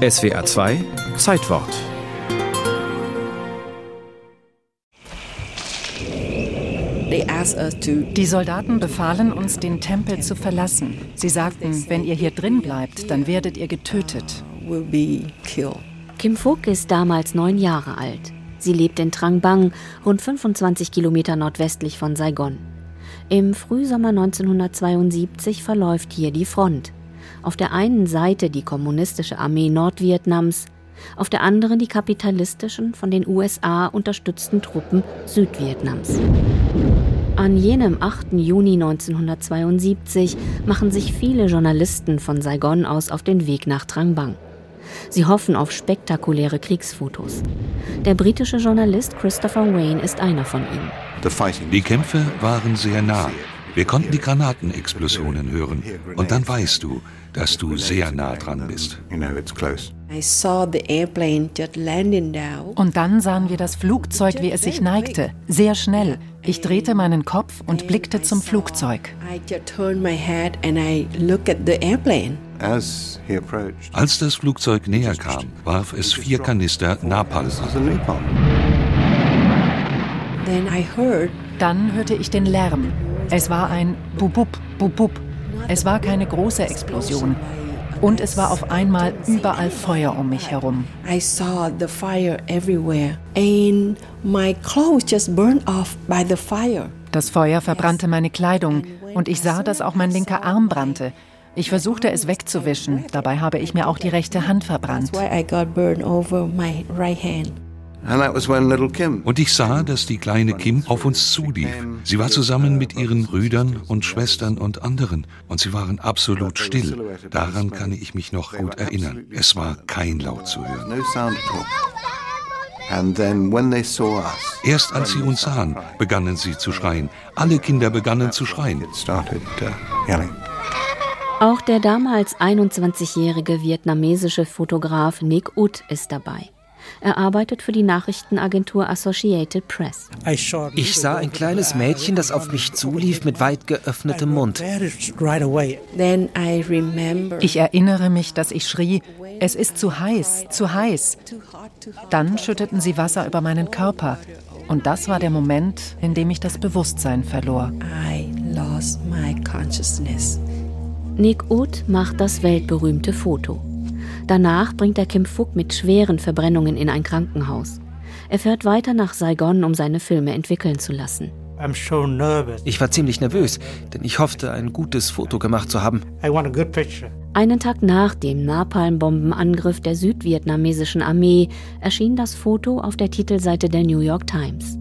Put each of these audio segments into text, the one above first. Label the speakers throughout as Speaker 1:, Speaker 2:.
Speaker 1: SWR 2 Zeitwort
Speaker 2: Die Soldaten befahlen uns, den Tempel zu verlassen. Sie sagten, wenn ihr hier drin bleibt, dann werdet ihr getötet.
Speaker 3: Kim Phuc ist damals neun Jahre alt. Sie lebt in Trang Bang, rund 25 Kilometer nordwestlich von Saigon. Im Frühsommer 1972 verläuft hier die Front. Auf der einen Seite die kommunistische Armee Nordvietnams, auf der anderen die kapitalistischen, von den USA unterstützten Truppen Südvietnams. An jenem 8. Juni 1972 machen sich viele Journalisten von Saigon aus auf den Weg nach Trang Bang. Sie hoffen auf spektakuläre Kriegsfotos. Der britische Journalist Christopher Wayne ist einer von ihnen.
Speaker 4: Die Kämpfe waren sehr nah. Wir konnten die Granatenexplosionen hören. Und dann weißt du, dass du sehr nah dran bist.
Speaker 2: Und dann sahen wir das Flugzeug, wie es sich neigte, sehr schnell. Ich drehte meinen Kopf und blickte zum Flugzeug.
Speaker 4: Als das Flugzeug näher kam, warf es vier Kanister Napalm an.
Speaker 2: Dann hörte ich den Lärm. Es war ein Bubub, Bubub. Es war keine große Explosion. Und es war auf einmal überall Feuer um mich herum.
Speaker 5: I saw the fire everywhere and my clothes just burned off by the fire.
Speaker 2: Das Feuer verbrannte meine Kleidung und ich sah, dass auch mein linker Arm brannte. Ich versuchte es wegzuwischen, dabei habe ich mir auch die rechte Hand verbrannt.
Speaker 4: Und ich sah, dass die kleine Kim auf uns zulief. Sie war zusammen mit ihren Brüdern und Schwestern und anderen. Und sie waren absolut still. Daran kann ich mich noch gut erinnern. Es war kein Laut zu hören. Erst als sie uns sahen, begannen sie zu schreien. Alle Kinder begannen zu schreien.
Speaker 3: Uh, auch der damals 21-jährige vietnamesische Fotograf Nick Ut ist dabei. Er arbeitet für die Nachrichtenagentur Associated Press.
Speaker 6: Ich sah ein kleines Mädchen, das auf mich zulief mit weit geöffnetem Mund.
Speaker 2: Ich erinnere mich, dass ich schrie, es ist zu heiß, zu heiß. Dann schütteten sie Wasser über meinen Körper. Und das war der Moment, in dem ich das Bewusstsein verlor.
Speaker 3: Nick Uth macht das weltberühmte Foto. Danach bringt er Kim Phuc mit schweren Verbrennungen in ein Krankenhaus. Er fährt weiter nach Saigon, um seine Filme entwickeln zu lassen.
Speaker 6: Ich war ziemlich nervös, denn ich hoffte, ein gutes Foto gemacht zu haben.
Speaker 3: Einen Tag nach dem Napalm-Bombenangriff der südvietnamesischen Armee erschien das Foto auf der Titelseite der New York Times.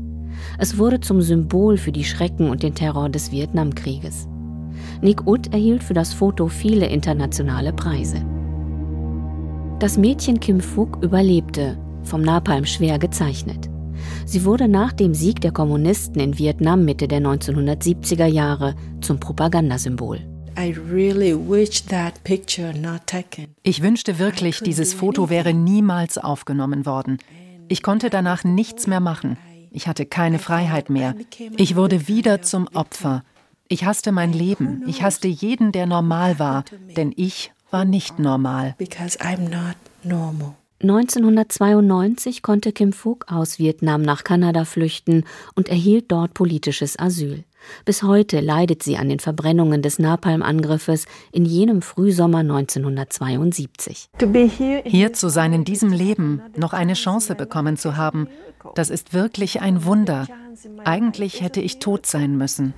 Speaker 3: Es wurde zum Symbol für die Schrecken und den Terror des Vietnamkrieges. Nick Ut erhielt für das Foto viele internationale Preise. Das Mädchen Kim Phuc überlebte, vom Napalm schwer gezeichnet. Sie wurde nach dem Sieg der Kommunisten in Vietnam Mitte der 1970er Jahre zum Propagandasymbol.
Speaker 2: Ich wünschte wirklich, dieses Foto wäre niemals aufgenommen worden. Ich konnte danach nichts mehr machen. Ich hatte keine Freiheit mehr. Ich wurde wieder zum Opfer. Ich hasste mein Leben. Ich hasste jeden, der normal war, denn ich war nicht normal.
Speaker 3: 1992 konnte Kim Phuc aus Vietnam nach Kanada flüchten und erhielt dort politisches Asyl. Bis heute leidet sie an den Verbrennungen des Napalm-Angriffes in jenem Frühsommer 1972.
Speaker 2: Hier zu sein in diesem Leben, noch eine Chance bekommen zu haben, das ist wirklich ein Wunder. Eigentlich hätte ich tot sein müssen.